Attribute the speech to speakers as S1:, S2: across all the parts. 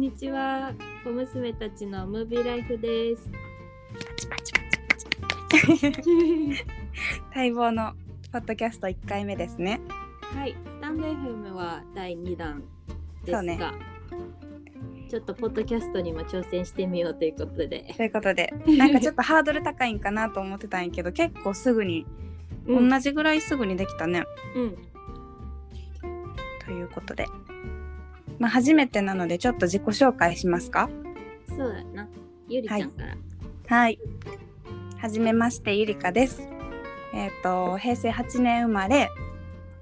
S1: んにちは。小娘たちのムービーライフです。
S2: 待望のポッドキャスト1回目ですね。
S1: はい、スタンド FM は第2弾ですが、
S2: ね
S1: ちょっとポッドキャストにも挑戦してみようということで、
S2: ということで、なんかちょっとハードル高いんかなと思ってたんやけど、結構すぐに、
S1: うん、
S2: 同じぐらいすぐにできたね。
S1: うん、
S2: ということで。まあ、初めてなので、ちょっと自己紹介しますか？
S1: そうだな。ゆりちゃんから。
S2: はい。はじめまして、ゆりかです。えっ、と、平成8年生まれ、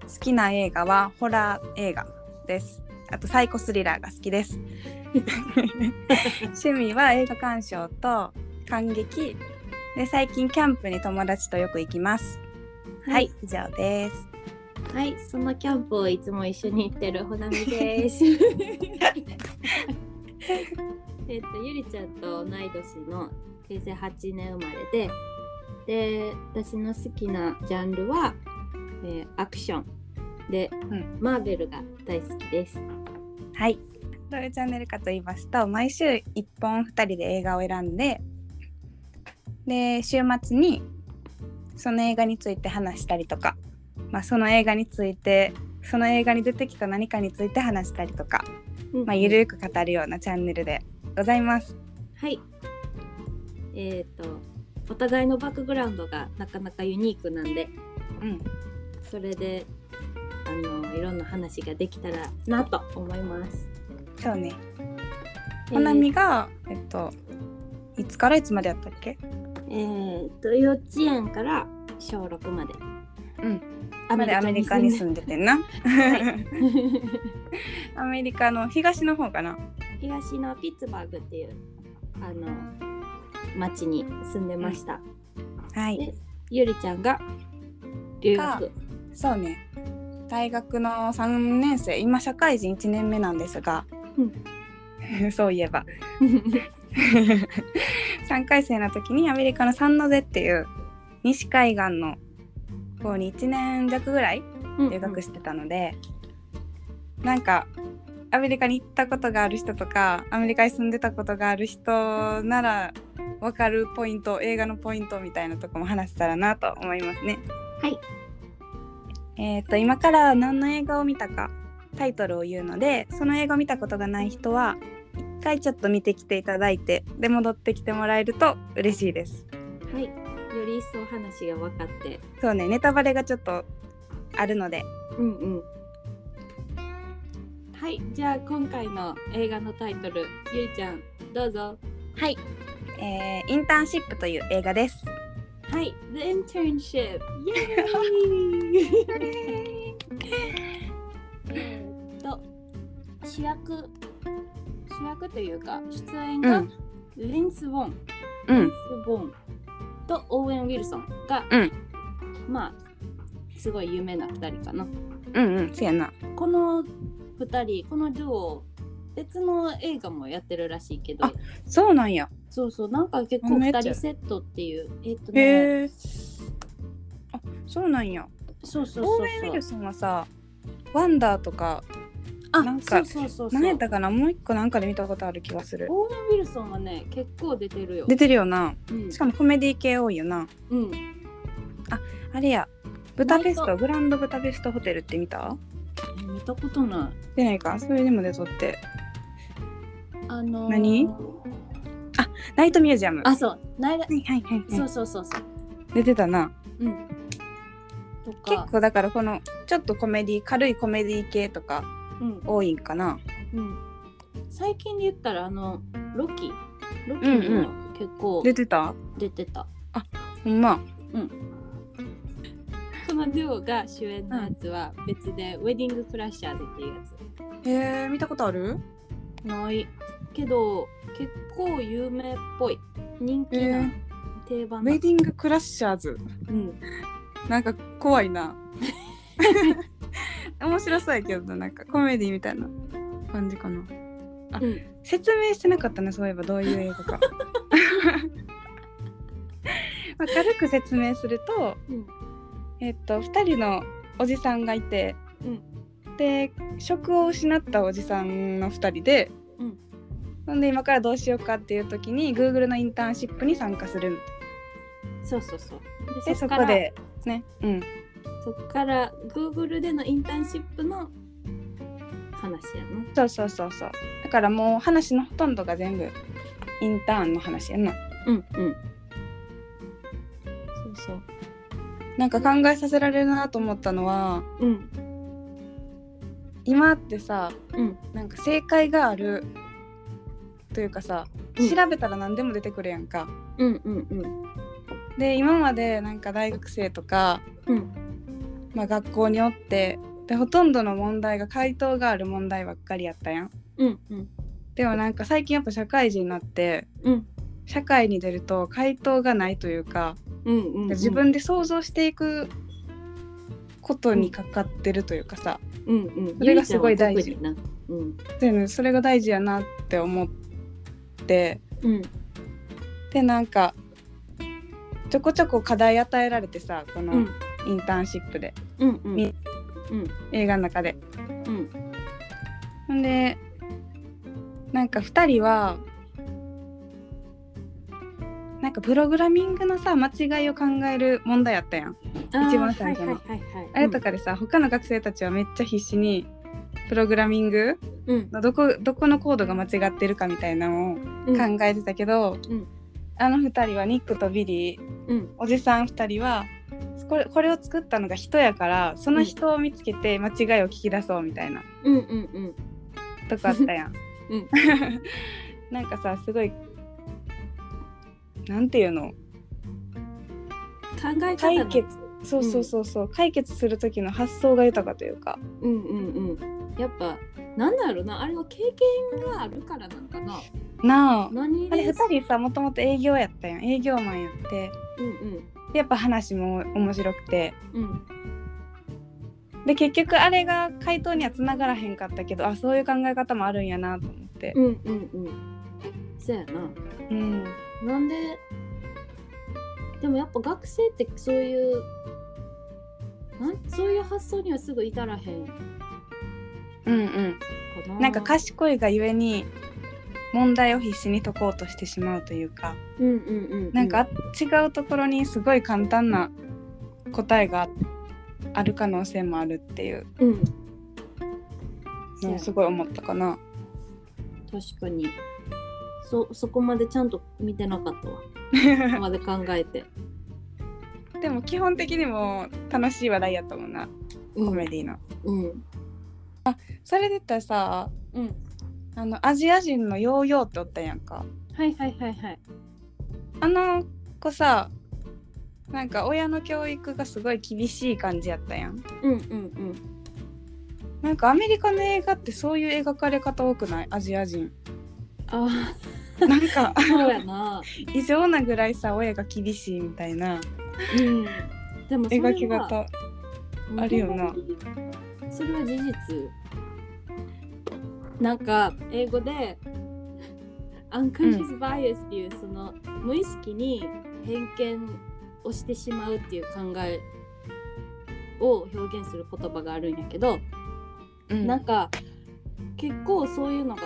S2: 好きな映画はホラー映画です。あと、サイコスリラーが好きです。趣味は映画鑑賞と感激。で、最近キャンプに友達とよく行きます。はい、以上です。
S1: はい、そのキャンプをいつも一緒に行ってるほなみです。えっと、ゆりちゃんと同い年の平成8年生まれで、で、私の好きなジャンルは、えーアクションで、
S2: ん
S1: マーベルが大好きです。
S2: はい。どういうチャンネルかと言いますと、毎週1本2人で映画を選んで、で、週末にその映画について話したりとか、まあ、その映画について、その映画に出てきた何かについて話したりとか、まあ、ゆるく語るようなチャンネルでございます。
S1: はい。えっ、と、お互いのバックグラウンドがなかなかユニークなんで、
S2: うん。
S1: それで、あの、いろんな話ができたらなと思います。
S2: そうね。
S1: えー
S2: ほなみが、えっと、いつからいつまでやったっけ？
S1: えー、と幼稚園から小6まで。
S2: うん。までアメリカに住んでてんな。
S1: はい
S2: アメリカの東の方かな。
S1: 東のピッツバーグっていうあの町に住んでました。
S2: はい。
S1: でゆりちゃんが留学。
S2: そうね。大学の3年生、今社会人1年目なんですが、そういえば、3回生の時にアメリカのサンノゼっていう西海岸の方に1年弱ぐらい
S1: うん
S2: 留学してたので、なんかアメリカに行ったことがある人とかアメリカに住んでたことがある人なら分かるポイント映画のポイントみたいなとこも話せたらなと思いますね。
S1: はい。
S2: えっ、と今から何の映画を見たかタイトルを言うのでその映画を見たことがない人は一回ちょっと見てきていただいてで戻ってきてもらえると嬉しいです。
S1: はい。より一層話が分かって。
S2: そうねネタバレがちょっとあるので
S1: うんうん。はい。じゃあ今回の映画のタイトル、ゆりちゃんどうぞ。
S2: はい、えーインターンシップという映画です。
S1: はい。The Internship。イエーイえーっと主役主役というか出演が、
S2: うん
S1: リンス・ウォン、
S2: う
S1: リン
S2: ん
S1: ス・ウォンとオーウェン・ウィルソンが、
S2: うん
S1: まあすごい有名な2人かな。
S2: うんうんそうやな。
S1: この2人このデュオ別の映画もやってるらしいけど
S2: あそうなんや。
S1: そうそうなんか結構2
S2: めっちゃ
S1: 人セットっていうえっとね。
S2: あそうなんや。
S1: そうそうそうそう
S2: ウィルソンはさワンダーとか
S1: あ
S2: なんか
S1: そうそうそうそう
S2: 何やったかな？もう一個なんかで見たことある気がする。
S1: オーウェン・ウィルソンはね結構出てるよ。
S2: 出てるよな。
S1: うん
S2: しかもコメディ系多いよな。
S1: うん、
S2: あれや。ブタペス
S1: ナイ
S2: トグランドブタペストホテルって見た？
S1: え見たことない。
S2: 出ないか？それでも出とって。
S1: あのー、
S2: 何？ナイトミュージアム。
S1: あそうないだ
S2: はいはいはい、はい
S1: そうそうそうそう。
S2: 出てたな。
S1: うん。と
S2: 結
S1: か、
S2: 構だからこのちょっとコメディ軽いコメディ系とか
S1: うん
S2: 多いんかな。
S1: うん、最近で言ったらあのロキ。ロキ
S2: うん
S1: にも結構
S2: 出てた？
S1: 出てた。
S2: ほんま。
S1: このデュオが主演のやつは別で、ウェディング・クラッシャーズっていうやつ。
S2: へえ見たことある？
S1: ない。けど結構有名っぽい。人気な定番な、
S2: ウェディングクラッシャーズ。
S1: うん、
S2: なんか怖いな。面白そうやけどななんかコメディみたいな感じかな。あ
S1: うん。
S2: 説明してなかったなそういえばどういう映画か。まあ軽く説明すると、
S1: うん。
S2: えっと2人のおじさんがいて、で職を失ったおじさんの2人で、
S1: うん。
S2: ほんで今からどうしようかっていう時に Google のインターンシップに参加する。
S1: そうそうそう。
S2: でそこでねうん
S1: そっから Google でのインターンシップの話やな。
S2: そうそうそうそう。だからもう話のほとんどが全部インターンの話やな。
S1: うんうん。そうそう。
S2: なんか考えさせられるなと思ったのは
S1: うん
S2: 今ってさ
S1: うん。
S2: なんか正解があるというかさ
S1: うん。
S2: 調べたら何でも出てくるやんか、
S1: うんうんうん。
S2: で今までなんか大学生とか、
S1: うん
S2: まあ、学校におってでほとんどの問題が回答がある問題ばっかりやったやん。
S1: うんうん。
S2: でもなんか最近やっぱ社会人になって
S1: うん。
S2: 社会に出ると回答がないというか、
S1: うんうんうん。
S2: 自分で想像していくことにかかってるというかさ、
S1: うんうん。
S2: それがすごい大事。
S1: ゆりちゃん。
S2: でねそれが大事やなって思って。
S1: うんうん。
S2: でなんかちょこちょこ課題与えられてさこの
S1: うん
S2: インターンシップで、
S1: うんうん。
S2: 映画の中で。
S1: うん。
S2: ほんでなんか2人はなんかプログラミングのさ間違いを考える問題やったやん。一番最初の。
S1: はいはいはいはい。
S2: あれとかでさ、他の学生たちはめっちゃ必死にプログラミング
S1: うん。
S2: のどこどこのコードが間違ってるかみたいなのを
S1: うん。
S2: 考えてたけど、
S1: うん。
S2: あの2人はニックとビリー。
S1: うん。
S2: おじさん2人はこれこれを作ったのが人やからその人を見つけて間違いを聞き出そうみたいな。
S1: うんうんうん。
S2: とこあったやん。
S1: うん。
S2: なんかさすごいなんていうの？
S1: 考え
S2: 解決。そうそうそうそう、解決する時の発想が豊かというか。
S1: うんうんうん。やっぱなんだろうな。あれは経験があるからなんかな。
S2: なあ。
S1: 何
S2: あれ
S1: で
S2: 2人さもともと営業やったやん。営業マンやって。
S1: うん
S2: でやっぱ話も面白くて。
S1: うん。うん
S2: で結局あれが回答にはつながらへんかったけどあそういう考え方もあるんやなと思って。
S1: うんうんうん。そうやな。
S2: うん。
S1: なんででもやっぱ学生ってそういうなんそういう発想にはすぐ至らへんか
S2: うんうん。
S1: な。
S2: なんか賢いがゆえに問題を必死に解こうとしてしまうというか
S1: うんうんうん
S2: なんか違うところにすごい簡単な答えがある可能性もあるっていう。
S1: うん。
S2: のをすごい思ったかな。
S1: 確かに。そそこまでちゃんと見てなかったわ。そこまで考えて。
S2: でも基本的にも楽しい話題やったもん。なコメディの。
S1: うん。
S2: それで言ったらさ
S1: うん
S2: あのアジア人のヨーヨーっておったやんか。
S1: はいはいはいはい
S2: あの子さなんか親の教育がすごい厳しい感じやったやん。
S1: うんうんうん
S2: なんかアメリカの映画ってそういう描かれ方多くない？アジア人。
S1: あ
S2: なんか
S1: あそうやな
S2: 異常なぐらいさ親が厳しいみたいな
S1: うんでも
S2: 描き方。あるよな
S1: それは事実なんか英語で unconscious bias っていうその無意識に偏見をしてしまうっていう考えを表現する言葉があるんやけど、
S2: うん。
S1: なんか結構そういうのが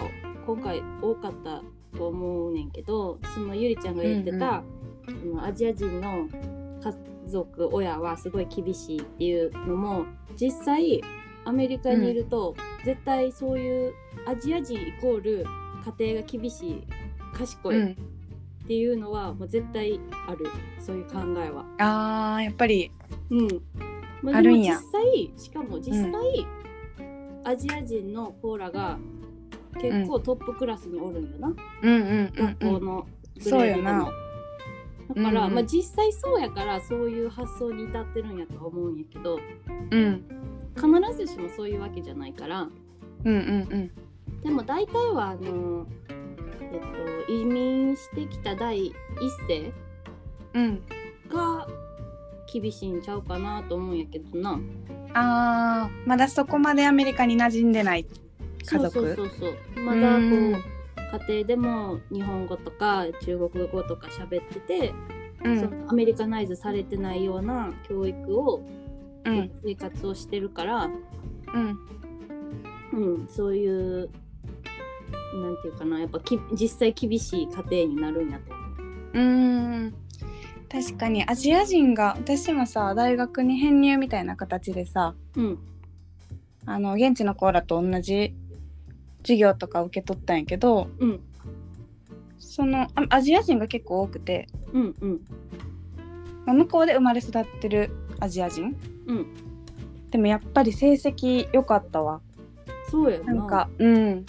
S1: 今回多かったと思うねんけどそのゆりちゃんが言ってた、そのアジア人の家族親はすごい厳しいっていうのも実際アメリカにいると、絶対そういうアジア人イコール家庭が厳しい賢いっ
S2: うん、
S1: ていうのはもう絶対ある。そういう考えは。
S2: あーやっぱり。
S1: うん、ま
S2: あるんや。
S1: 実際しかも実際、アジア人のコーラが結構トップクラスにおるんよな、
S2: うんうんうんうん。
S1: 学校のグ
S2: そうよな。
S1: レードでも。だから、
S2: うんうん。
S1: まあ、実際そうやからそういう発想に至ってるんやとは思うんやけど。
S2: うん
S1: 必ずしもそういうわけじゃないから。
S2: うんうん
S1: でも大体はあの、えっと、移民してきた第一世
S2: うん。うん
S1: が厳しいんちゃうかなと思うんやけどな。
S2: あーまだそこまでアメリカに馴染んでない家族？
S1: そうそうそうそう。まだこう
S2: うん。
S1: 家庭でも日本語とか中国語とか喋ってて、
S2: うん。
S1: そのアメリカナイズされてないような教育を、
S2: うん
S1: 生活をしてるから、
S2: うん。
S1: うん、そういうなんていうかなやっぱき実際厳しい家庭になるんやと思う。
S2: うーん。確かにアジア人が私もさ大学に編入みたいな形でさ
S1: うん。
S2: あの現地の子らと同じ授業とか受け取ったんやけど
S1: うん。
S2: そのあアジア人が結構多くて、
S1: うんうん。
S2: まあ向こうで生まれ育ってるアジア人
S1: うん。
S2: でもやっぱり成績良かったわ。
S1: そうやな。
S2: なんかうん。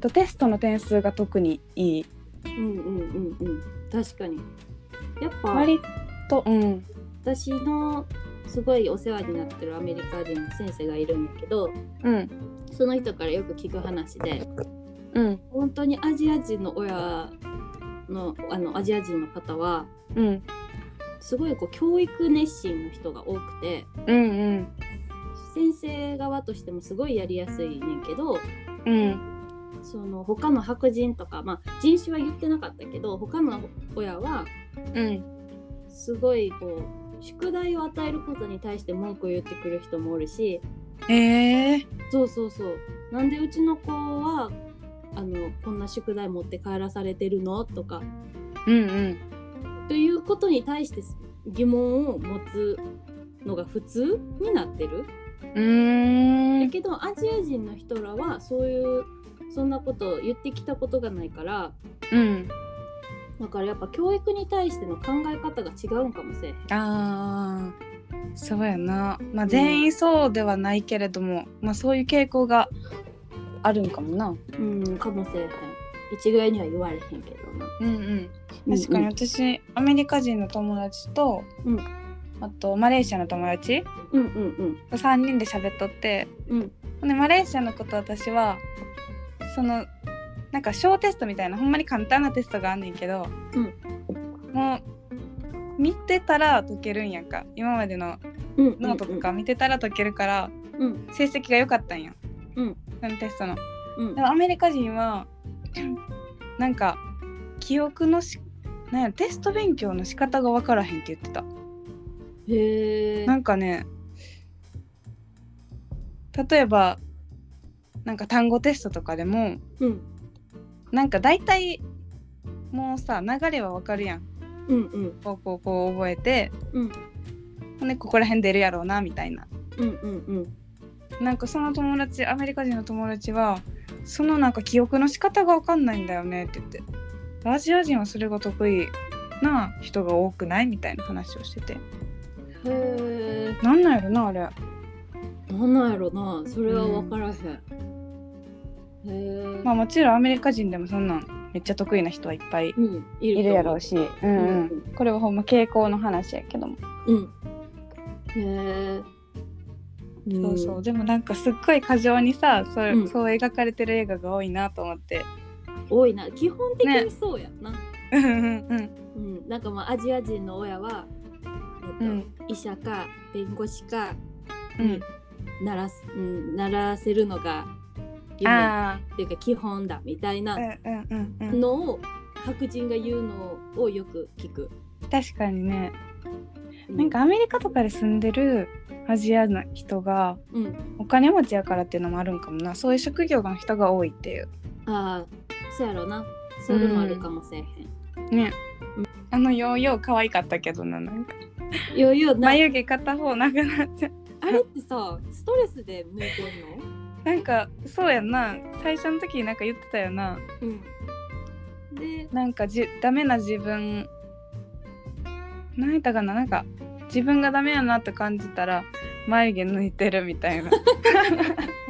S2: とテストの点数が特にいい。
S1: うんうんうんうん。確かに。やっぱ
S2: 割とうん。
S1: 私のすごいお世話になってるアメリカ人の先生がいるんだけど
S2: うん。
S1: その人からよく聞く話で
S2: うん。
S1: 本当にアジア人の親のあのアジア人の方は
S2: うん
S1: すごいこう教育熱心の人が多くて
S2: うんうん。
S1: 先生側としてもすごいやりやすいねんけど
S2: うん。
S1: その他の白人とか、まあ、人種は言ってなかったけど他の親は
S2: うん。
S1: すごいこう宿題を与えることに対して文句を言ってくる人もおるし
S2: え。ー、
S1: そうそうそう。なんでうちの子はあのこんな宿題持って帰らされてるの？とか
S2: うんうん
S1: ということに対して疑問を持つのが普通になってる。
S2: うーん
S1: だけどアジア人の人らはそういうそんなことを言ってきたことがないから
S2: うん
S1: だからやっぱ教育に対しての考え方が違うんかもしれへん。
S2: あーそうやなまあ全員そうではないけれども、まあそういう傾向があるんかもな
S1: うんかもしれへん。一概には言われへんけどな。
S2: うんうん。確かに私、アメリカ人の友達と、
S1: うん。
S2: あとマレーシアの友達
S1: うんうん
S2: 3人で喋っとって
S1: うん。
S2: でマレーシアの子と私はそのなんか小テストみたいなほんまに簡単なテストがあんねんけど、もう見てたら解けるんやんか。今までの
S1: うん
S2: ノートとか見てたら解けるから
S1: うん。
S2: 成績が良かったんや
S1: うん。
S2: そのテストの。
S1: うん。
S2: でもアメリカ人はなんか記憶のしなんやテスト勉強の仕方が分からへんって言ってた。
S1: へえ
S2: なんかね例えばなんか単語テストとかでも
S1: うん。
S2: なんか大体もうさ流れはわかるやん。
S1: うんうん。
S2: こうこうこう覚えて
S1: うん。
S2: ここら辺出るやろうなみたいな。
S1: うんうんうん。
S2: なんかその友達アメリカ人の友達はそのなんか記憶の仕方がわかんないんだよねって言ってアジア人はそれが得意な人が多くないみたいな話をしてて。
S1: へえ
S2: なんなんやろなあれ。
S1: なんなんやろな。それは分からへん、へえ
S2: まあもちろんアメリカ人でもそんなんめっちゃ得意な人はいっぱい
S1: うん。い
S2: いるやろうし、うんうん。
S1: うん
S2: これはほんま傾向の話やけども、
S1: うん。へえ
S2: そうそう。でもなんかすっごい過剰にさそう,、
S1: うん。
S2: そう描かれてる映画が多いなと思って
S1: 多いな。基本的にそうやんな、
S2: うんうんうん。
S1: うん、なんかまあアジア人の親は、えっと
S2: うん。
S1: 医者か弁護士か
S2: うん。
S1: ならす、うん、ならせるのが夢。っ
S2: あ
S1: ていうか基本だみたいなのを白人が言うのをよく聞く。
S2: 確かにね。
S1: う
S2: なんかアメリカとかで住んでるアジアの人が
S1: うん、
S2: お金持ちやからっていうのもあるんかもな。そういう職業の人が多いっていう
S1: ああそうやろな。それもあるかもしれへん。
S2: ね、あのヨーヨー可愛かったけどななんか。
S1: いやいやな。
S2: 眉毛片方なくなっちゃう
S1: あれってさストレスで抜いてんの？
S2: なんかそうやんな。最初の時なんか言ってたよな。
S1: うん、で
S2: なんかじダメな自分何やったかな？なんか自分がダメやなって感じたら眉毛抜いてるみたいな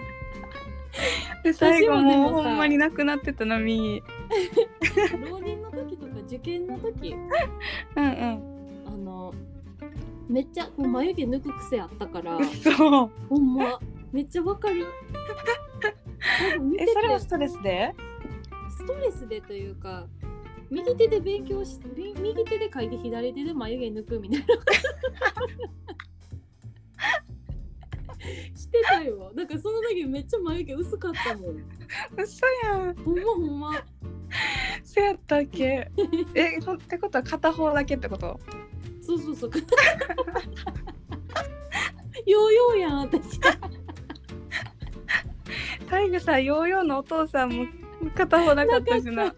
S2: で最後
S1: 私も
S2: うほんまになくなってたな右
S1: 浪人の時とか受験の時。
S2: うんうん。
S1: あのめっちゃこう眉毛抜く癖あったから。
S2: そう
S1: ほんま。めっちゃわかる。
S2: えそれはストレスで？
S1: ストレスでというか右手で勉強しみ右手で書いて左手で眉毛抜くみたいな たよなんかその時めっちゃ眉毛薄かったもん。
S2: 嘘やん。
S1: ほんまほんま。
S2: せやったっけ？えほってことは片方だけってこと？
S1: そうそうそう。ヨーヨーやん私。
S2: 最後さヨーヨーのお父さんも片方なかったしな。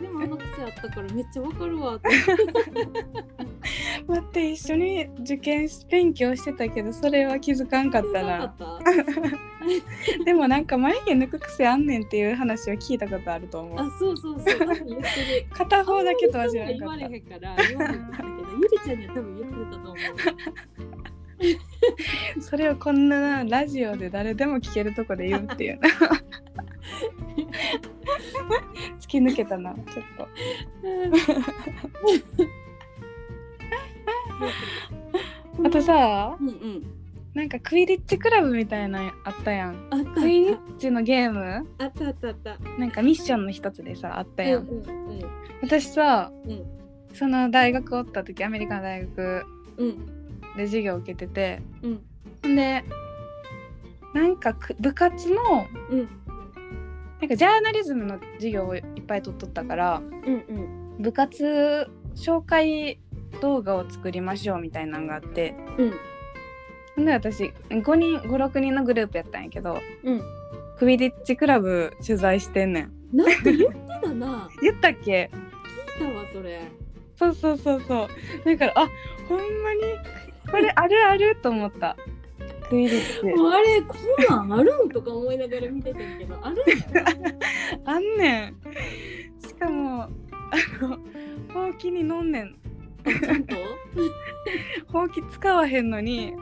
S1: でもあの癖あったからめっちゃわかるわ。って
S2: 待って一緒に受験勉強してたけどそれは気づかんかった
S1: な
S2: でもなんか眉毛抜く癖あんねんっていう話は聞いたことあると思う。
S1: あそうそうそう多分言ってる
S2: 片方だけとは知らな
S1: 言われ
S2: かった。
S1: へんから言われへんかったけどゆりちゃんには多分言ってたと思う
S2: それをこんなラジオで誰でも聞けるとこで言うっていうな。突き抜けたなちょっと。あとさ
S1: うんうん。
S2: なんかクイディッチクラブみたいなのあったやん。クイディッチのゲーム？
S1: あったあったあった。
S2: なんかミッションの一つでさあったやん。
S1: うんうん。
S2: 私さ
S1: うん。
S2: その大学おった時アメリカの大学
S1: うん。
S2: で授業を受けてて
S1: うん。
S2: でなんかく部活の
S1: うん。
S2: なんかジャーナリズムの授業をいっぱい取っとったから
S1: うんうん。
S2: 部活紹介動画を作りましょうみたいなのがあって。
S1: うん。
S2: で私5人56人のグループやったんやけど
S1: うん。
S2: クビディッチクラブ取材してんねん。
S1: なんて言ってたな。
S2: 言ったっけ？
S1: 聞いたわそれ。
S2: そうそうそうそう。だからあほんまにこれあるあると思った。クビディッチ。
S1: もうあれこんなんあるんとか思いながら見てたけどあるんや
S2: あんねん。しかもあのほうきに飲んねん
S1: ちゃんと？
S2: ほうき使わへんのに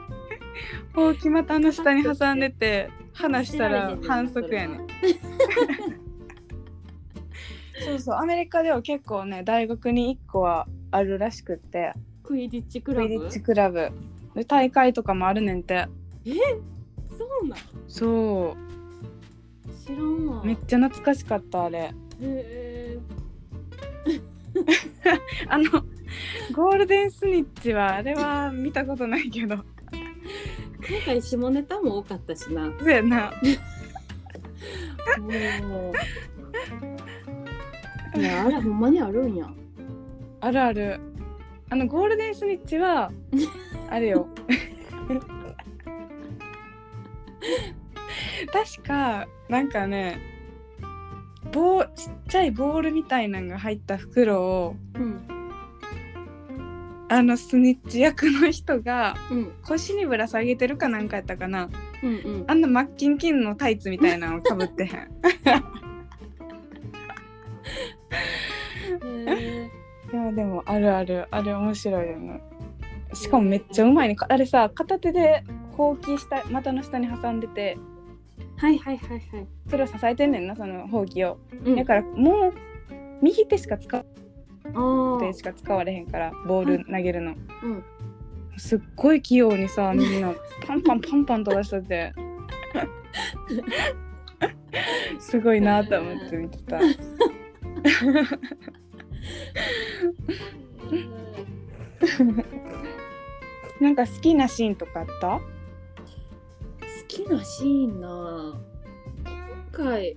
S2: ほうき股の下に挟んでて離したら反則やねん。そうそうアメリカでは結構ね大学に1個はあるらしくって。
S1: クイディッチク
S2: ク
S1: ラブ？
S2: イディッチクラブ。で大会とかもあるねんて。
S1: そうなん？
S2: そ
S1: 知らんわ。
S2: うめっちゃ懐かしかったあれ。
S1: へえ。
S2: あのゴールデンスニッチはあれは見たことないけど。
S1: 今回下ネタも多かったしな。
S2: そうやな。
S1: も ういやあれほんまにあるんや。
S2: あるある。あのゴールデンスニッチは あれよ。確かなんかね棒ちっちゃいボールみたいなのが入った袋を
S1: うん
S2: あのスニッチ役の人が
S1: うん。
S2: 腰にぶら下げてるかなんかやったかな。
S1: うんうん。
S2: あんなマッキンキンのタイツみたいなのをかぶってへん。
S1: へ
S2: いやでもあるある。あれ面白いよね。しかもめっちゃうまいね。あれさ片手でほうき下股の下に挟んでて
S1: ーはいはいはいはい。
S2: それを支えてんねんなそのほうきを、
S1: うん。
S2: だからもう右手しか使
S1: ー
S2: 手しか使われへんからボール投げるの、
S1: うん。
S2: すっごい器用にさみんな。パンパンパンパン飛ばしてて。すごいなと思って見てた。なんか好きなシーンとかあった？
S1: 好きなシーンな。今回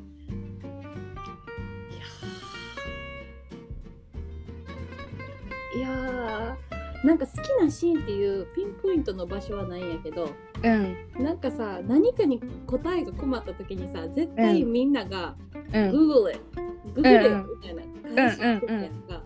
S1: いやーなんか好きなシーンっていうピンポイントの場所はないんやけど
S2: うん。
S1: なんかさ何かに答えが困った時にさ絶対みんなが
S2: うん。
S1: Google it、Google it
S2: うん
S1: みたいな返ししてたやんか、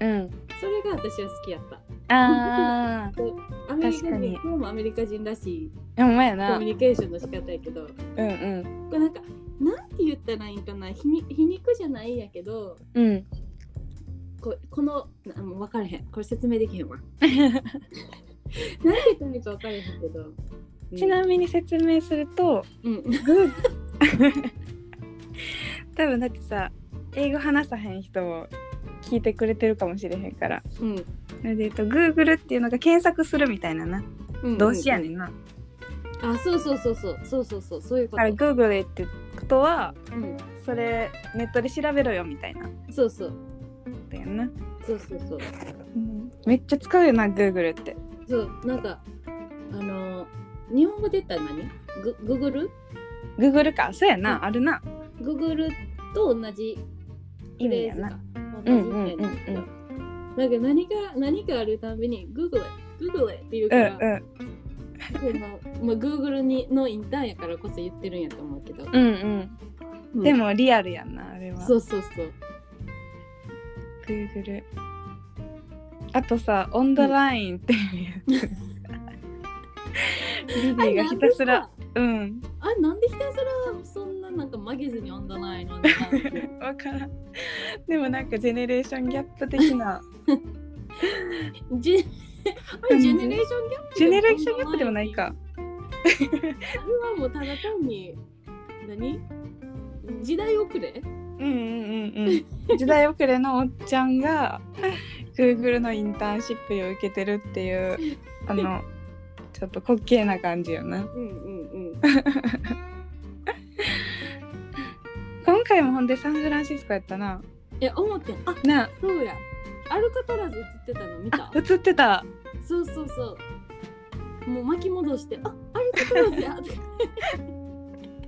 S2: うん。
S1: それが私は好きやった。
S2: あ
S1: アメリカ人今日もアメリカ人らしいコ
S2: な。
S1: ミュニケーションの仕方やけど。
S2: うんうん。
S1: これなんかなんて言ったらいいんかな。皮肉じゃないんやけど
S2: うん
S1: ここのなもう分からへん。これ説明できへんわ。何て言ったらいいか分からへんけど、うん。
S2: ちなみに説明すると
S1: うん。
S2: 多分だってさ英語話さへん人も聞いてくれてるかもしれへんから。
S1: うん。
S2: それで言うと Google っていうのが検索するみたいなな。
S1: うん
S2: 動詞やねんな、
S1: あそうそうそうそう。そうそうそう。そういうこ
S2: だから
S1: と、
S2: Google ってことは
S1: うん、
S2: それネットで調べろよみたいな。こ
S1: そうそう
S2: とやんな、
S1: そうそうそう。
S2: めっちゃ使うよな Google って。
S1: そうなんかあの日本語で言ったら何？グググル
S2: Google か。そうやな、
S1: うん。
S2: あるな。
S1: ググルと同じフ
S2: 意味やな。
S1: 同じ
S2: うんうん
S1: なんか何が何かあるたびに Google Google って言う
S2: うん
S1: から、
S2: うん。
S1: そのまあ Google にのインターンやからこそ言ってるんやと思うけど、
S2: うんうん。
S1: うん。
S2: でもリアルやんなあれは。
S1: そうそうそう
S2: Google あとさ on the line っていうやつ。ビリーがひたすらうん。
S1: あなんでひたすらそんななんか曲げずに読んだないのって。
S2: わからん。でもなんかジェネレーションギャップ的な。
S1: ジェジェネレーションギャップ？
S2: ジェネレーションギャップでもないか。
S1: あれはもうただ単に何？時代遅れ？
S2: うんうんうんうん。時代遅れのおっちゃんが Google のインターンシップを受けてるっていうあのちょっと滑稽な感じよな。
S1: うんうんうん。
S2: 今回もほんでサンフランシスコやったな。
S1: え思ってん。あ
S2: な
S1: そうや。アルカトラズ映ってたの？見た？
S2: あ映ってた。
S1: そうそうそう。もう巻き戻してあアルカトラズや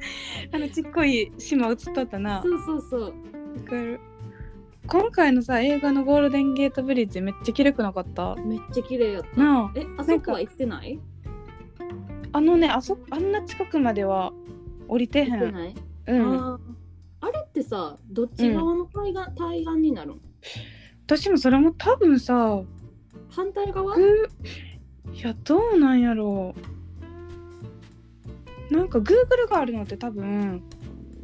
S2: あのちっこい島映っとったな。
S1: そうそうそう。
S2: わかる。今回のさ映画のゴールデンゲートブリッジめっちゃ綺麗くなかった？
S1: めっちゃ綺麗やった。
S2: なあ。
S1: えあそこは行ってない？
S2: あのねあそあんな近くまでは降りてへん。
S1: 行ってない、
S2: うん。
S1: あれってさどっち側の対岸,、対岸になるん
S2: 私もそれも多分さ
S1: 反対側？
S2: いやどうなんやろうなんか Google があるのって多分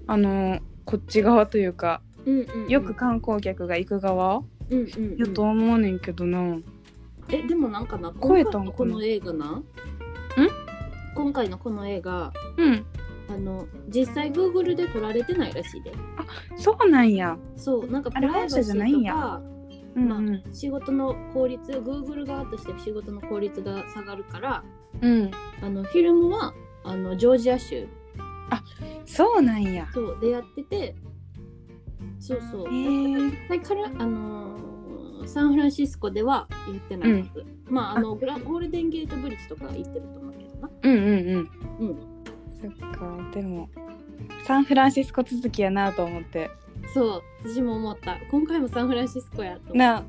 S2: あのこっち側というか
S1: うんうんうん。
S2: よく観光客が行く側
S1: うんうんうん。
S2: やと思うねんけどな。
S1: えでもな
S2: んかな
S1: 今回のこの映画な？今回のこの映画
S2: うん。
S1: あの実際 Google で撮られてないらしいで。
S2: そうなんや。
S1: そうなんか
S2: あれ本社じゃないんや
S1: プライバシーとか
S2: うん
S1: まあ
S2: うん
S1: 仕事の効率 Google 側として仕事の効率が下がるから
S2: うん。
S1: あのフィルムはあのジョージア州。
S2: そうなんや。
S1: そうでやってて。そうそう。
S2: へー。
S1: だからあのーサンフランシスコでは言ってないはず、まああのグラゴールデンゲートブリッジとか言ってると思うけどな。
S2: うんうんうん。
S1: うん。
S2: そっか。でもサンフランシスコ続きやなと思って。
S1: そう。私も思った。今回もサンフランシスコやと
S2: な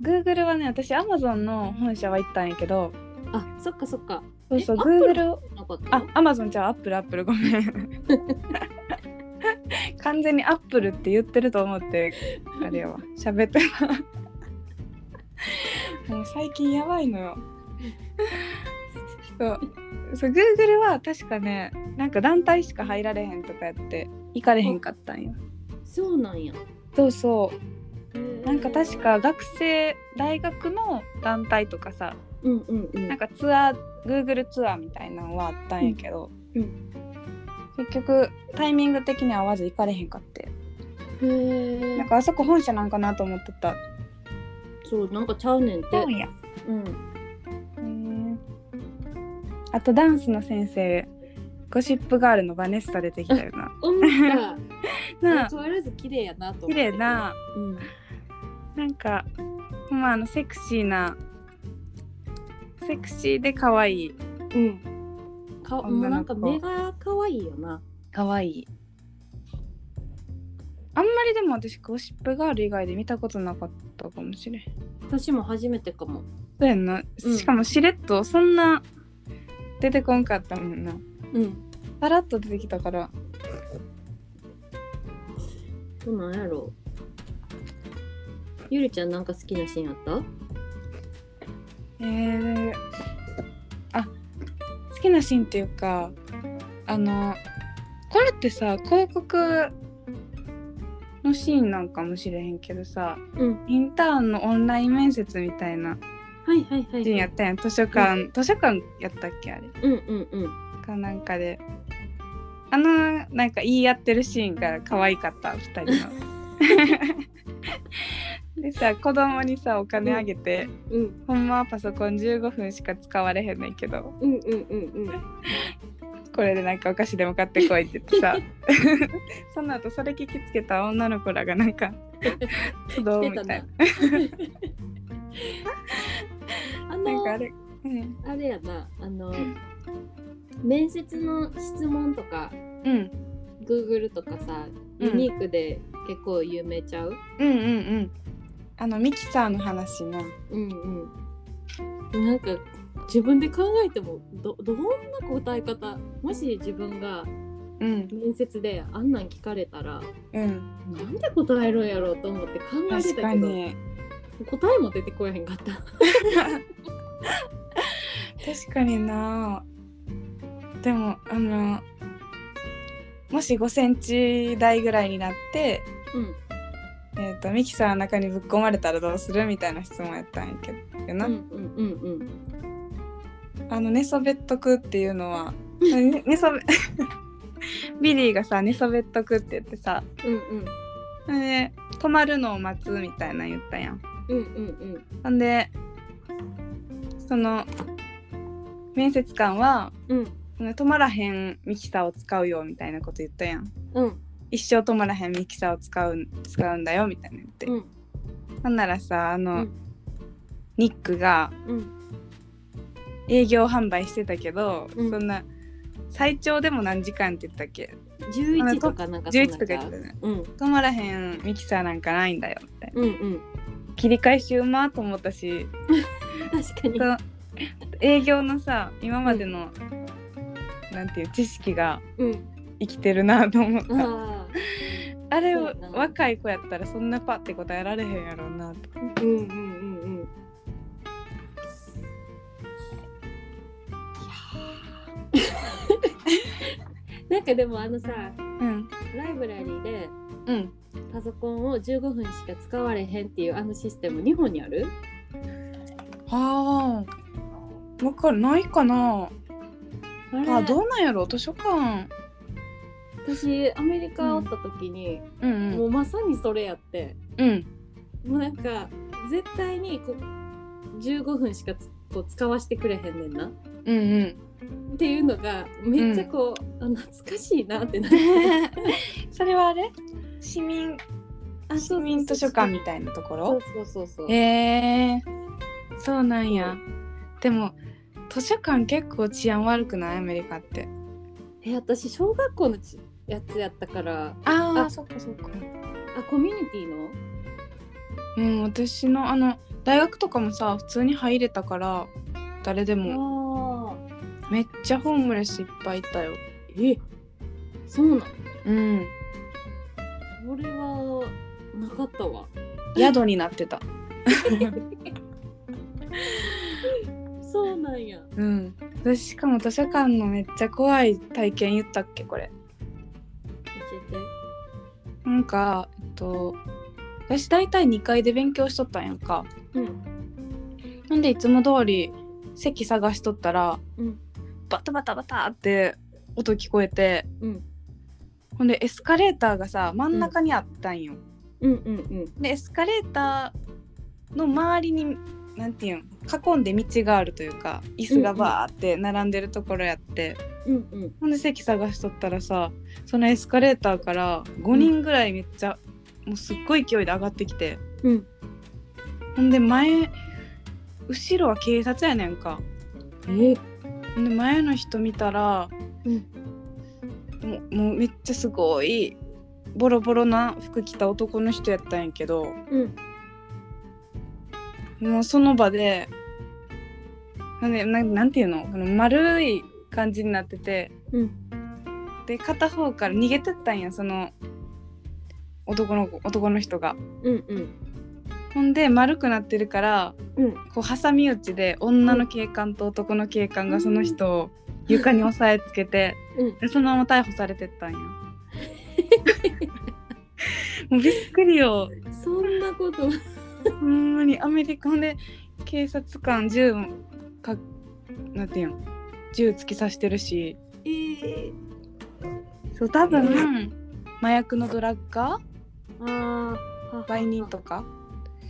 S2: Google はね私 Amazon の本社は行ったんやけど。
S1: あそっかそっか
S2: そうそう
S1: え Apple
S2: Google
S1: なかった？
S2: あ Amazon じゃあ Apple Apple ごめん。完全に Apple って言ってると思ってあれやわ喋ってた。もう最近やばいのよ。そう。そう Google は確かねなんか団体しか入られへんとかやって行かれへんかったんよ。
S1: そうなんや。
S2: そうそうなんか確か学生大学の団体とかさ
S1: うんうんうん。
S2: なんかツアー Google ツアーみたいなのはあったんやけど、
S1: うん。
S2: 結局タイミング的に合わず行かれへんかって。
S1: へえ
S2: なんかあそこ本社なんかなと思ってた。
S1: そうなんかちゃうねんて。
S2: そうや
S1: うん
S2: あとダンスの先生ゴシップガールのバネッサ出てきたよな。
S1: 思った。
S2: なあ。
S1: 変わらず綺麗やなと思
S2: 綺
S1: って。
S2: 麗な。
S1: うん
S2: なんかまああのセクシーなセクシーで可愛い。
S1: うん。かもう
S2: 女
S1: なんか目が可愛いよな。
S2: 可愛い。あんまりでも私ゴシップガール以外で見たことなかったかもしれん。
S1: 私も初めてかも。
S2: そうやんな、
S1: うん。
S2: しかもしれっとそんな出てこんかったもんな。
S1: うん。
S2: さらっと出てきたから。
S1: どうなんやろうゆりちゃんなんか好きなシーンあった？
S2: えー、あ好きなシーンっていうかあのこれってさ広告のシーンなんかもしれへんけどさ
S1: うん。
S2: インターンのオンライン面接みたいな
S1: はいはいはい、
S2: シーンやったやん。図書館、図書館やったっけあれ？
S1: うんうんうん。
S2: かなんかで。あのなんか言い合ってるシーンが可愛かった2人の。でさ子供にさお金あげて、
S1: うん。
S2: ほんまはパソコン15分しか使われへんねんけど。
S1: うんうんうんうん。
S2: これでなんかお菓子でも買ってこいって言ってさ。その後それ聞きつけた女の子らがなんか集うみたい
S1: な。
S2: な。
S1: あ
S2: なん
S1: の
S2: かあれ、うん、
S1: あれやな。あの面接の質問とか
S2: うん、
S1: Google とかさ
S2: うん。
S1: ユニークで結構有名ちゃう？
S2: うんうんうんあのミキサーの話な
S1: うんうん。なんか自分で考えてもどどんな答え方もし自分が
S2: うん。
S1: 面接であんなん聞かれたら
S2: うん。
S1: なんで答えるんやろうと思って考えて
S2: 確
S1: たけど答えも出てこえへんかった。
S2: 確かにな。でもあのもし5センチ台ぐらいになって、
S1: うん
S2: えー、とミキサーの中にぶっ込まれたらどうするみたいな質問やったんやけどな、
S1: うんうんうんうん。
S2: あの寝そべっとくっていうのは ね寝そべビリーがさ寝そべっとくって言ってさ
S1: うん
S2: で止まるのを待つみたいなの言ったやん。
S1: うんうんうん。
S2: ほんでその面接官は
S1: うん。
S2: 止まらへんミキサーを使うよみたいなこと言ったやん。
S1: うん
S2: 一生止まらへんミキサーを使う使うんだよみたいな言って、
S1: うん。
S2: ほんならさあの、
S1: うん。
S2: ニックが
S1: うん。
S2: 営業販売してたけど、
S1: うん。
S2: そんな最長でも何時間って言ったっけ
S1: ？11とかなんかそん
S2: 11
S1: なん
S2: とか言ってたね。
S1: うん。
S2: 止まらへんミキサーなんかないんだよみたいな
S1: うんうん。
S2: 切り返しうまと思ったし。
S1: 確かに。
S2: 営業のさ今までの、なんていう知識が
S1: うん。
S2: 生きてるなと思った
S1: あ
S2: あれ若い子やったらそんなパッて答えられへんやろうなと。
S1: あうんうんうんうん。いやー。なんかでもあのさ
S2: うん。
S1: ライブラリーで
S2: うん
S1: パソコンを15分しか使われへんっていうあのシステム日本にある？
S2: ああわかる。ないかな。
S1: あ
S2: どうなんやろ。図書館
S1: 私アメリカおった時に、
S2: うん
S1: もうまさにそれやって。
S2: うん。
S1: もうなんか絶対にこう15分しかつこう使わせてくれへんねんな。
S2: うんうん。
S1: っていうのがめっちゃこう、あ懐かしいなってなって。
S2: それはあれ？市民
S1: あ
S2: 市民図書館みたいなとこ
S1: そう
S2: ろ
S1: そうそうそう。
S2: へえ。そうなんや。でも図書館結構治安悪くない？アメリカって。
S1: え私小学校のちやつやったから。
S2: あ
S1: あ
S2: そっかそっか。
S1: あコミュニティの？
S2: うん私のあの大学とかもさ普通に入れたから誰でも。
S1: あ
S2: めっちゃホームレスいっぱいいたよ。
S1: えそうなん
S2: うん。
S1: それはなかったわ。
S2: 宿になってた。
S1: そうなんや。
S2: うん。私しかも図書館のめっちゃ怖い体験言ったっけこれなんかえっと私大体2階で勉強しとったんやんか。
S1: てうん。
S2: ほんでいつも通り席探しとったら
S1: うん。
S2: バタバタバタって音聞こえて
S1: うん。
S2: ほんでエスカレーターがさ真ん中にあったんよ、
S1: うん。うん。うん。
S2: でエスカレーターの周りになんていうん囲んで道があるというか椅子がバーって並んでるところやって、
S1: うんうん。
S2: ほんで席探しとったらさそのエスカレーターから5人ぐらいめっちゃ、もうすっごい勢いで上がってきて。
S1: うん。
S2: ほんで前後ろは警察やねんか。
S1: え？
S2: ほんで前の人見たら、
S1: うん。
S2: もうもうめっちゃすごいボロボロな服着た男の人やったんやけど
S1: うん
S2: もうその場でなんでなんなんていうの？この丸い感じになってて
S1: うん。
S2: で片方から逃げてったんやその男の子男の人が。
S1: うんうん。
S2: ほんで丸くなってるから
S1: うん。
S2: こう挟み撃ちで女の警官と男の警官がその人を床に押さえつけて
S1: うん。
S2: でそのまま逮捕されてったんや。もうびっくりよ。
S1: そんなこと
S2: ほんまにアメリカで警察官銃かなんていうん銃突き刺してるし。
S1: えー、
S2: そう多分麻薬のドラッガ
S1: あー
S2: ー売人とか？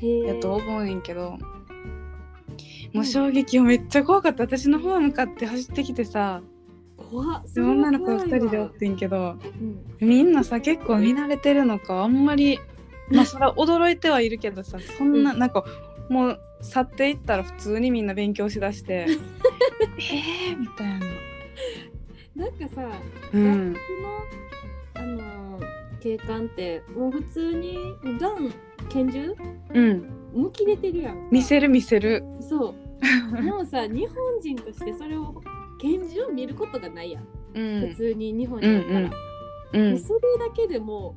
S2: やと思うねんけど。もう衝撃をめっちゃ怖かった。私の方向かって走ってきてさ。
S1: 怖
S2: 女の子2人でお
S1: わ。
S2: ってんけど。
S1: うん。
S2: みんなさ結構見慣れてるのかあんまりまあそれは驚いてはいるけどさそん。な、
S1: うん
S2: なんかもう去っていったら普通にみんな勉強しだして えーみたいな。
S1: なんかさ、
S2: うん。
S1: 学校のあのー警官ってもう普通にガン拳銃
S2: うん。
S1: 向き出てるやん。
S2: 見せる見せる。
S1: そう。で もさ日本人としてそれを拳銃を見ることがないやん、
S2: うん。
S1: 普通に日本におったら、
S2: うんうん
S1: もうそれだけでも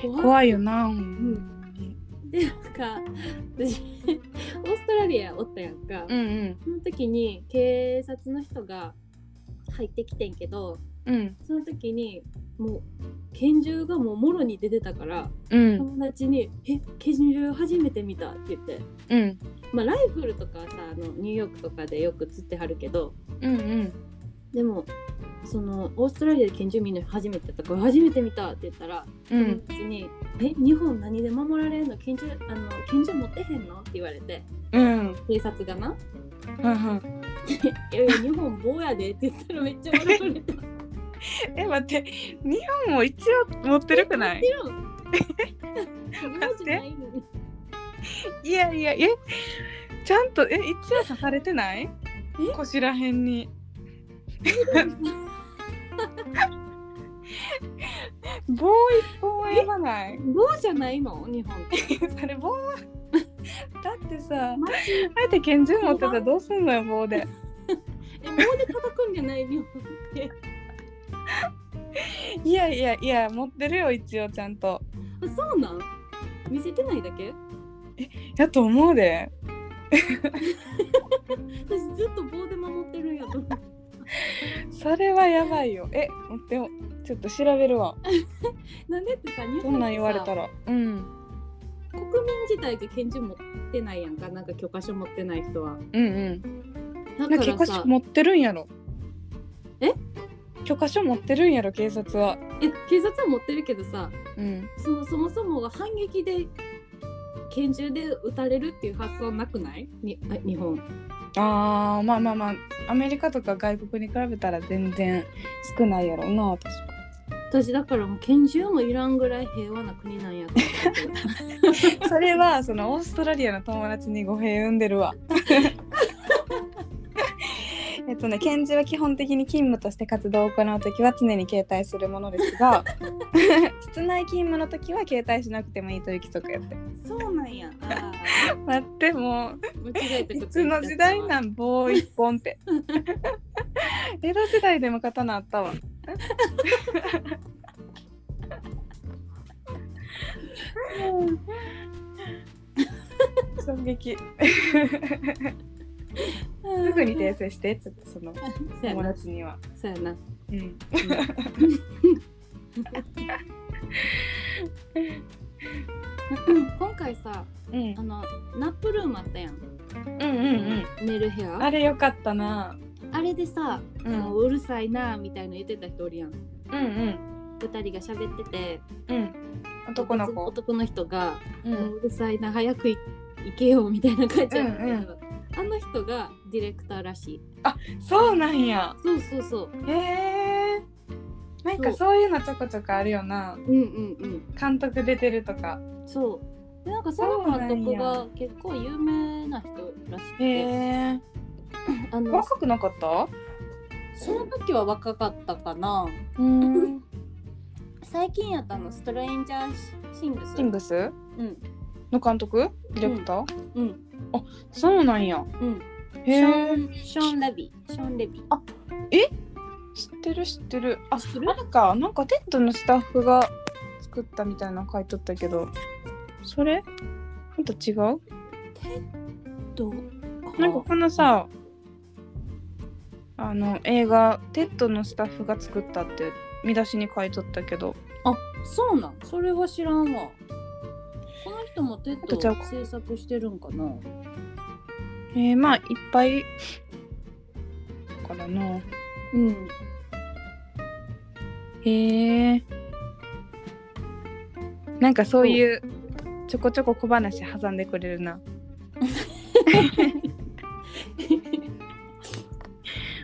S1: 怖い。
S2: 怖いよな、
S1: ん。でなんか私オーストラリアおったやんか、
S2: うんうん。
S1: その時に警察の人が入ってきてんけど
S2: うん。
S1: その時にもう拳銃がもうもろに出てたから
S2: うん。
S1: 友達に「え拳銃初めて見た」って言って。
S2: うん。
S1: まあライフルとかはさあのニューヨークとかでよく釣ってはるけど
S2: うんうん
S1: でもそのオーストラリアで拳銃見るの初めてだったから初めて見たって言ったら
S2: うん。
S1: 友達に「え日本何で守られるの？拳銃あの拳銃持ってへんの?」って言われて
S2: うん。
S1: 警察がな。
S2: うんうん「
S1: いやいや日本棒やで」って言ったらめっちゃ笑われた。
S2: え待って日本も一応持ってるくない？
S1: い
S2: やいやえちゃんとえ一応刺されてない？
S1: え？
S2: 腰らへんに棒一本はやばない。
S1: 棒じゃないの？日本。って。
S2: それ棒はだってさ
S1: マジ？
S2: あえて拳銃持ってたらどうすんのよ棒で。
S1: え棒で叩くんじゃない日本って。
S2: いやいやいや持ってるよ一応ちゃんと。
S1: あそうなん？見せてないだけ？
S2: やと思うで。
S1: 私ずっと棒で守ってるんやと思う。
S2: それはやばいよ。え待ってよちょっと調べるわ。
S1: なんでってさ日
S2: そんなん言われたら。うん。
S1: 国民自体が拳銃持ってないやんか。なんか許可証持ってない人は。
S2: うんうん。
S1: だ
S2: なんか許可
S1: からさ
S2: 証持ってるんやろ。
S1: え？
S2: 許可証持ってるんやろ警察は。
S1: え警察は持ってるけどさ
S2: うん。
S1: そのそもそもが反撃で拳銃で撃たれるっていう発想なくない？にあ日本。
S2: あーまあまあまあアメリカとか外国に比べたら全然少ないやろうな確か
S1: 私だからもう拳銃もいらんぐらい平和な国なんや。
S2: それはそのオーストラリアの友達に語弊生んでるわえっとね拳銃は基本的に勤務として活動を行う時は常に携帯するものですが 室内勤務の時は携帯しなくてもいいという規則やって
S1: そうなんや。あ
S2: 待ってもういつの時代なんん？棒一本って。江戸時代でも刀あったわ。衝撃すぐに訂正してちょっとその友。達には。
S1: そうやな。
S2: うん。
S1: 今回さ、
S2: うん。
S1: あのナップルームあったやん。
S2: うんうん
S1: 寝る部屋。
S2: あれよかったな。
S1: あれでさ、
S2: うん。
S1: もううるさいなみたいな言ってた人おるやん。
S2: うんうん。
S1: 二人が喋ってて、
S2: うん。男の子。
S1: 男の人が、
S2: う
S1: もうんうるさいな早くい行けよみたいな感じやったけど、
S2: うんうん
S1: あの人がディレクターらしい。
S2: そうなんや。
S1: そうそうそう。
S2: へえ。なんかそう。いうのちょこちょこあるよな。
S1: うんうんうん。
S2: 監督出てるとか。
S1: そう。でなんかその監督が結構有名な人らしく
S2: へ
S1: て、
S2: え。
S1: あの
S2: 若くなかった？
S1: その時は若かったかな。
S2: うん。
S1: 最近やったのストレンジャーシングス。
S2: シングス
S1: うん。
S2: の監督？ディレクター、
S1: うん
S2: そうなんや。
S1: うん。
S2: へえ
S1: ショーンショーンレビー。ショーンレビー。
S2: あ知ってる知ってる。あ
S1: 知ってる？
S2: あれか。なんかテッドのスタッフが作ったみたいなの書いとったけど。それ？また違う？
S1: と
S2: なんかこのさあの映画「テッドのスタッフが作った」って見出しに書いとったけど。
S1: あそうなん？それは知らんわ人もテッド制作してるんかな？
S2: えー、まあいっぱいからな。
S1: うん。
S2: へえなんかそういうちょこちょこ小話挟んでくれるな。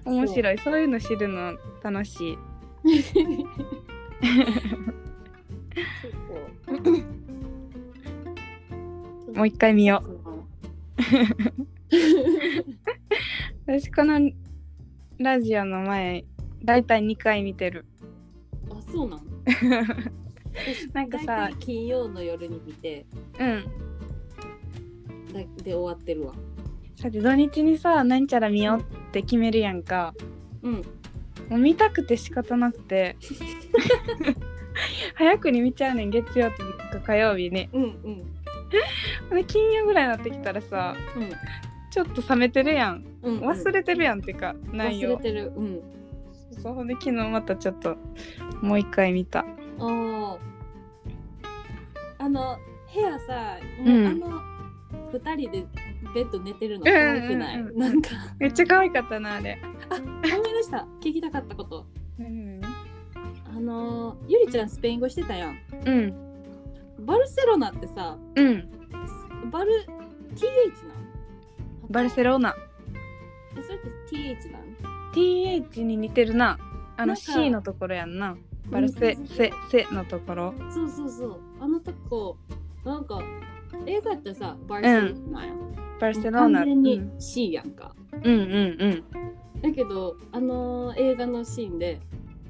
S2: 面白い。そういうの知るの楽しい もう一回見よう。私このラジオの前だいたい2回見てる。
S1: あそうなん
S2: なんかさ
S1: 金曜の夜に見て。
S2: うん。
S1: だで終わってるわ。
S2: さて土日にさなんちゃら見ようって決めるやんか。
S1: うん。
S2: もう見たくて仕方なくて。早くに見ちゃうねん月曜日か火曜日に。
S1: うんうん
S2: で金曜ぐらいになってきたらさちょっと冷めてるやん。
S1: うんうん。
S2: 忘れてるやんってか内
S1: 忘れ
S2: 容
S1: てる。うん。
S2: そうほんで昨日またちょっともう一回見た。
S1: あああの部屋さ、
S2: うん。
S1: あの二人でベッド寝てるの可愛くない、
S2: うんうん。うん
S1: なんか。
S2: めっちゃ可愛かったなあれ。
S1: 思い出した。聞きたかったこと。
S2: うん
S1: あのゆりちゃんスペイン語してたやん。
S2: うん
S1: バルセロナってさ
S2: うん。
S1: バル TH なん
S2: バルセロナ。
S1: えそれって TH なん
S2: TH に似てるな。あの C のところやんな。バルセ
S1: うん
S2: セセのところ。
S1: そうそうそう。あのとこなんか映画やったらさバルセロナやん、
S2: バルセロナ。
S1: 完全に C やんか、
S2: うんうんうん。
S1: だけどあの映画のシーンで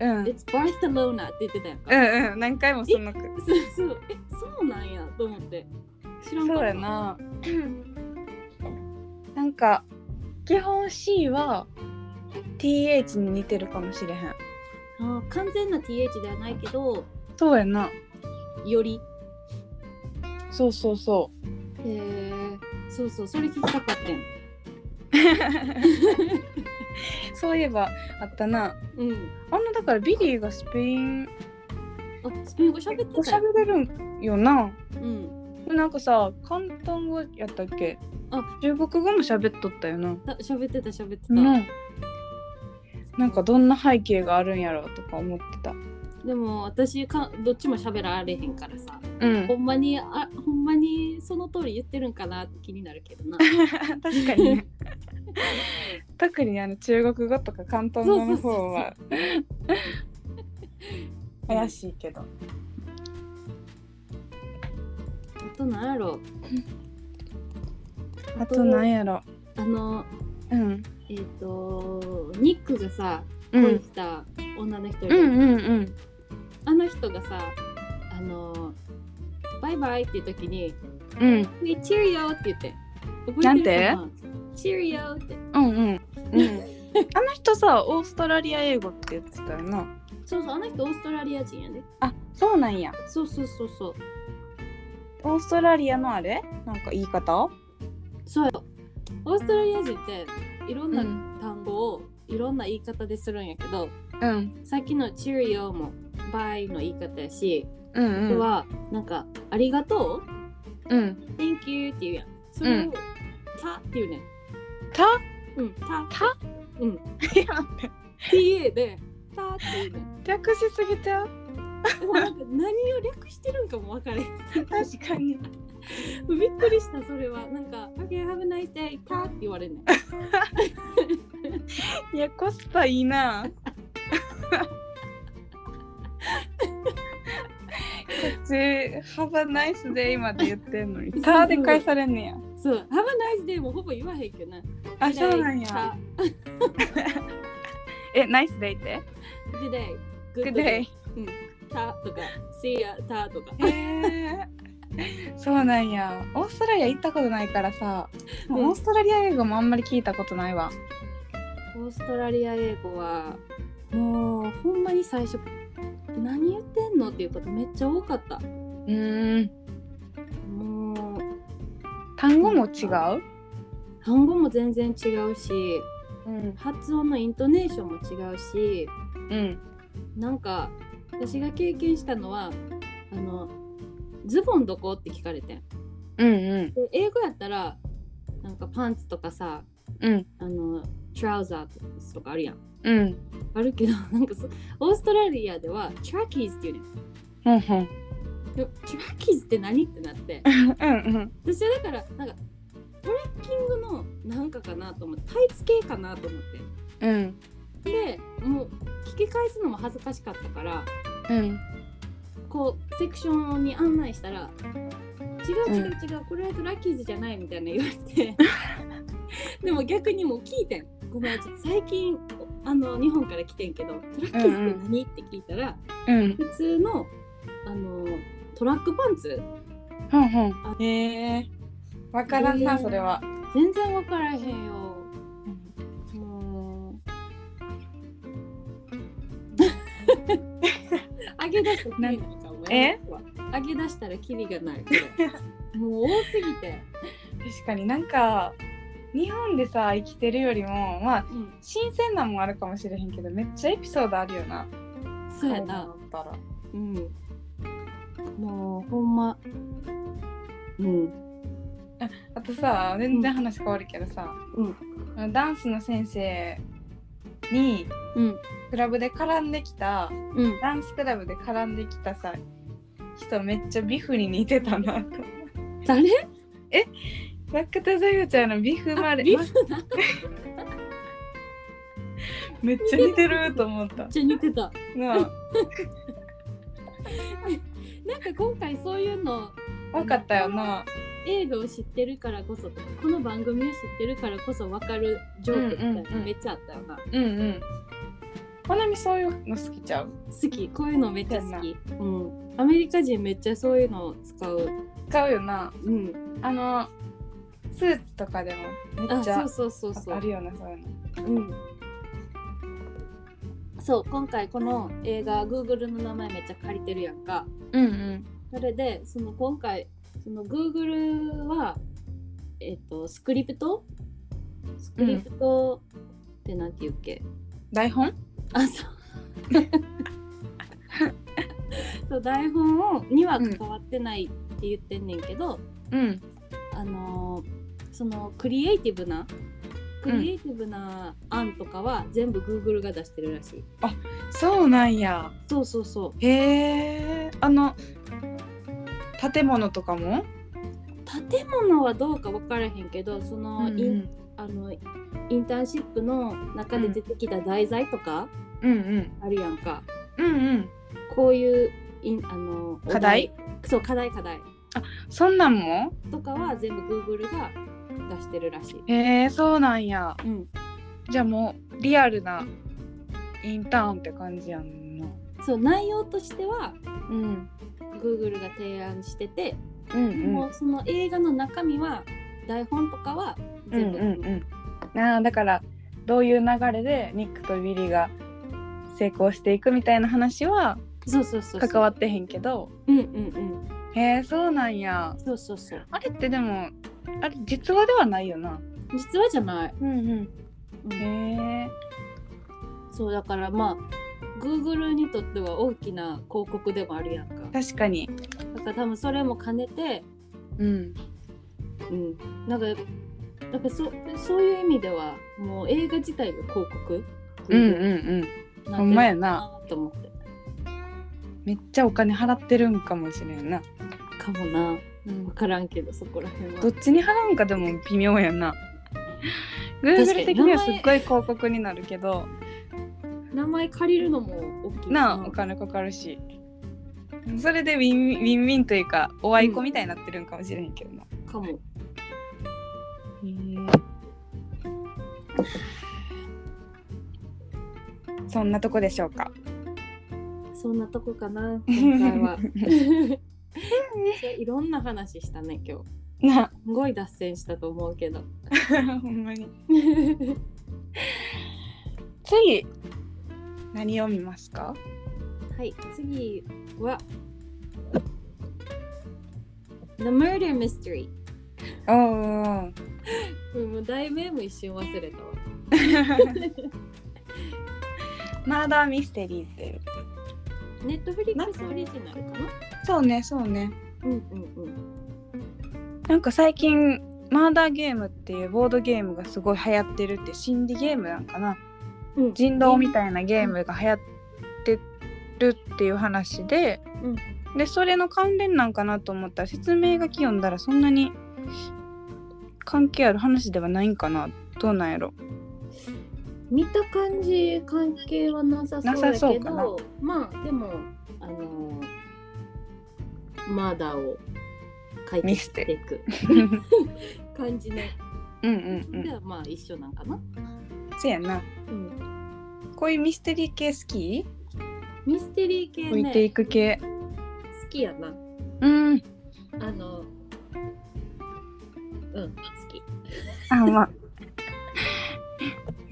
S2: うん。うん「
S1: It's Barcelona」って言ってたやんか、
S2: うんうん。何回もその
S1: そうそう。えそうなんやと思って。知らんかった。
S2: そうやな。なんか基本 C は TH に似てるかもしれへん。
S1: あー完全な TH ではないけど
S2: そうやな。
S1: より？
S2: そうそうそ
S1: へえそうそうそれ聞きたかったん。
S2: う そういえばあったな。
S1: うん。
S2: あんなだからビリーがスペイン
S1: あスペイン語喋ってたよ。
S2: 喋れるんよな。
S1: うん。
S2: なんかさ広東語やったっけ？
S1: あ。
S2: 中国語も喋っとったよな。
S1: た喋ってた喋ってた、
S2: ななんかどんな背景があるんやろうとか思ってた
S1: でも私かどっちも喋られへんからさ。
S2: うん。
S1: ほんまにあほんまにその通り言ってるんかなって気になるけどな。
S2: 確かに。ね特にあの中国語とか広東語の方は怪しいけど。
S1: あとなんやろ。
S2: あとなんやろ。
S1: あの
S2: うん。
S1: えっ、とニックがさ
S2: うん。
S1: 恋した女の人いる
S2: うんうんうん
S1: あの人がさあのバイバイっていう時に
S2: うん「
S1: We cheerio」って言って。覚
S2: なんて
S1: えてるかな？cheerio って。
S2: うんうん。うん。あの人さオーストラリア英語って言ってたよな。
S1: そうそうあの人オーストラリア人やで。
S2: あそうなんや。
S1: そうそうそうそう。
S2: オーストラリアのあれ？なんか言い方？
S1: そうよ。オーストラリア人っていろんな
S2: うん。
S1: 単語をいろんな言い方でするんやけど、
S2: うん。
S1: さっきの cheerio も bye の言い方やし、
S2: うんうん。
S1: あとはなんかありがとう
S2: うん。
S1: Thank you って言うやん。それを、
S2: うん
S1: たって言うねん。
S2: た？
S1: うんた
S2: た？
S1: うん。
S2: いや
S1: TA でたって言うねん。
S2: 略しすぎちゃう？
S1: でもなんか何を略してるんかも分かれへん。
S2: 確かに。
S1: びっくりしたそれは。なんか「Okay have a nice day た」って言われんねん。
S2: いやコスパいいなこっち「Have a nice day」まで言ってんのに「た」で返されんねや。
S1: そう「Have a nice day」もほぼ言わへんけどな。
S2: あそうなんや。
S1: た
S2: えナイスデイって「
S1: Good day」
S2: Good day
S1: うん。たとか「See ya」たとか。
S2: へえそうなんや。オーストラリア行ったことないからさ、
S1: うん。
S2: オーストラリア英語もあんまり聞いたことないわ。
S1: オーストラリア英語はもうほんまに最初何言ってんの？っていうことめっちゃ多かった。
S2: うーん。
S1: もう
S2: 単語も違う？
S1: 単語も全然違うし
S2: うん。
S1: 発音のイントネーションも違うし
S2: うん。
S1: なんか私が経験したのはあのズボンどこ？って聞かれてん。
S2: うんうん。
S1: で英語やったらなんかパンツとかさ
S2: うん。
S1: あのトラウザーとかあるやん。
S2: うん。
S1: あるけど なんかそオーストラリアではトラッキーズっていうねん。
S2: ほんほん。
S1: トラッキーズって何ってなって。
S2: うんうん。
S1: 私はだからなんかトレッキングのなんかかなと思ってタイツ系かなと思っ
S2: うん。
S1: てでもう聞き返すのも恥ずかしかったから
S2: うん。
S1: こうセクションに案内したら「違う違う違う、これはトラッキーズじゃない」みたいな言われて。でも逆にもう聞いてん「ごめんちょっと最近あの日本から来てんけどトラッキーズって何?」って聞いたら
S2: うん
S1: 普通のあのトラックパンツ。
S2: ほんほん。へえ。わからんな、
S1: えー
S2: それは。
S1: 全然分からへんよ。もう上げ出したらキリないかも
S2: え？
S1: 上げ出したらキリがないもう多すぎて、
S2: 確かになんか日本でさ生きてるよりもまあ
S1: うん、
S2: 新鮮なもんあるかもしれへんけどめっちゃエピソードあるよな。
S1: そうやな。
S2: だったら。
S1: うん。もうほんま。うん。
S2: あとさ全然話変わるけどさ、
S1: うん。
S2: ダンスの先生に
S1: うん。
S2: クラブで絡んできた
S1: うん。
S2: ダンスクラブで絡んできたさ人めっちゃビフに似てたなと
S1: 誰？
S2: ラックタザユちゃんのビフまで。
S1: ビフな。
S2: めっちゃ似てると思った。
S1: めっちゃ似てた。
S2: なあ。
S1: なんか今回そういうの
S2: 分かったよな。
S1: 映画を知ってるからこそこの番組を知ってるからこそ分かるジョークみたいな
S2: うんうんうん。
S1: めっちゃあったよな、
S2: うんうん。ほなみそういうの好きちゃう？
S1: 好き。こういうのめっちゃ好き、うん、アメリカ人めっちゃそういうの使う、
S2: 使うよな。
S1: うん、
S2: あのスーツとかでもめっ
S1: あ
S2: ちゃ
S1: そうそうそうそう。
S2: あるよなそういうの。
S1: うん。そう今回この映画 Google の名前めっちゃ借りてるやんか。
S2: うんうん。
S1: それでその今回その Google はえっ、とスクリプト？スクリプトってなんて言うっけ、
S2: 台本？
S1: あそう。そう台本をには関わってないって言ってんねんけど、
S2: うん。
S1: あのーそのクリエイティブなクリエイティブな案とかは全部 Google が出してるらしい。
S2: そうなんや。
S1: そうそうそう。
S2: へえ。あの建物とかも？
S1: 建物はどうか分からへんけどその、
S2: うん
S1: インあのインターンシップの中で出てきた題材とか
S2: うんうん。
S1: あるやんか、
S2: うんうん。
S1: こういうインあのお
S2: 課題？
S1: そう課題課題。
S2: そんなんも？
S1: とかは全部 Google が出してるらしい。
S2: へえそうなんや。
S1: うん、
S2: じゃあもうリアルなインターンって感じやんな。
S1: そう内容としては
S2: うん。
S1: Google が提案してて、
S2: うん
S1: もうその映画の中身は台本とかは全部、
S2: うんうんうん。あーだからどういう流れでニックとウィリーが成功していくみたいな話は
S1: そうそうそう。
S2: 関わってへんけど。
S1: うんうんうん
S2: へえそうなんや。
S1: そうそうそう。
S2: あれってでもあれ実話ではないよな。
S1: 実はじゃない、
S2: うんうん。
S1: うん。
S2: へえ
S1: そうだからまあ Google にとっては大きな広告でもあるやんか。
S2: 確かに。
S1: だから多分それも兼ねて
S2: うん。
S1: うん。なんかなんかそそういう意味ではもう映画自体が広告？
S2: うんうんうん。
S1: な
S2: ほんまやな。
S1: と思って
S2: めっちゃお金払ってるんかもしれんな、
S1: かもな。
S2: うん。
S1: 分からんけどそこら辺は。
S2: どっちに払うんかでも微妙やな。Google 的にはすっごい広告になるけど。
S1: 名前借りるのも大きい
S2: な。あお金かかるし。それでウィンウィンウィンというかおあいこみたいになってるんかもしれへんけどな、
S1: かも。
S2: へえ。そんなとこでしょうか
S1: そんなとこかな今回は。いろんな話したね今日。
S2: な。
S1: すごい脱線したと思うけど。
S2: ほんまに。次何読みますか？
S1: はい次は The Murder Mystery
S2: おお
S1: うんもう題名も一瞬忘れたわ。
S2: マーダーミステリーっていう
S1: ネットフリックスオリジナルかな？
S2: そうねそうね。
S1: うんうんうん。
S2: なんか最近マーダーゲームっていうボードゲームがすごい流行ってるって心理ゲームなんかな？
S1: うん。
S2: 人狼みたいなゲームが流行ってるっていう話で、
S1: うん。
S2: でそれの関連なんかなと思ったら説明書き読んだらそんなに関係ある話ではないんかな？どうなんやろ？
S1: 見た感じ関係はなさそうだけどまあでもあのーマーダーを解決して。いく。感じの。
S2: うんうんうん。
S1: ではまあ一緒なんかな、
S2: そうやな。
S1: うん、
S2: こういうミステリー系好き、
S1: ミステリー系ね
S2: 置いていく系。
S1: 好きやな。
S2: うん。
S1: あのうん好き。
S2: あまあよ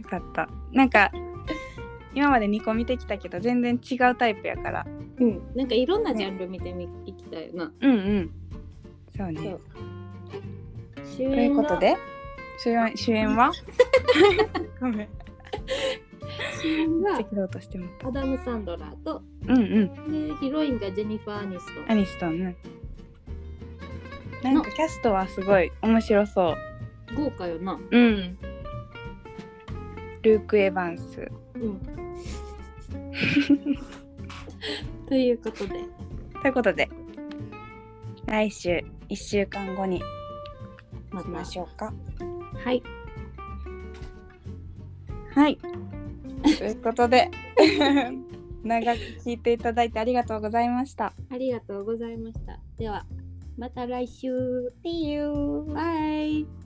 S2: かった。なんか今まで2個見てきたけど全然違うタイプやから。
S1: うん、なんかいろんなジャンル見てみ、いきたいよな。
S2: うんうん。そうね。
S1: そう。主
S2: ということで主演主演は？ごめん。
S1: 主演がアダム・サンドラーと
S2: うんうん。
S1: でヒロインがジェニファー・アニスト。ン。
S2: アニストンねなんかキャストはすごい面白そ
S1: 豪華よな。
S2: ううんルーク・エヴァンス
S1: うん。ということで、
S2: ということで来週1週間後に
S1: ま
S2: しまし
S1: た。
S2: ょうか
S1: はい。
S2: はいということで 長く聞いていただいてありがとうございました
S1: ありがとうございました。では、また来週。
S2: See you!
S1: バイ。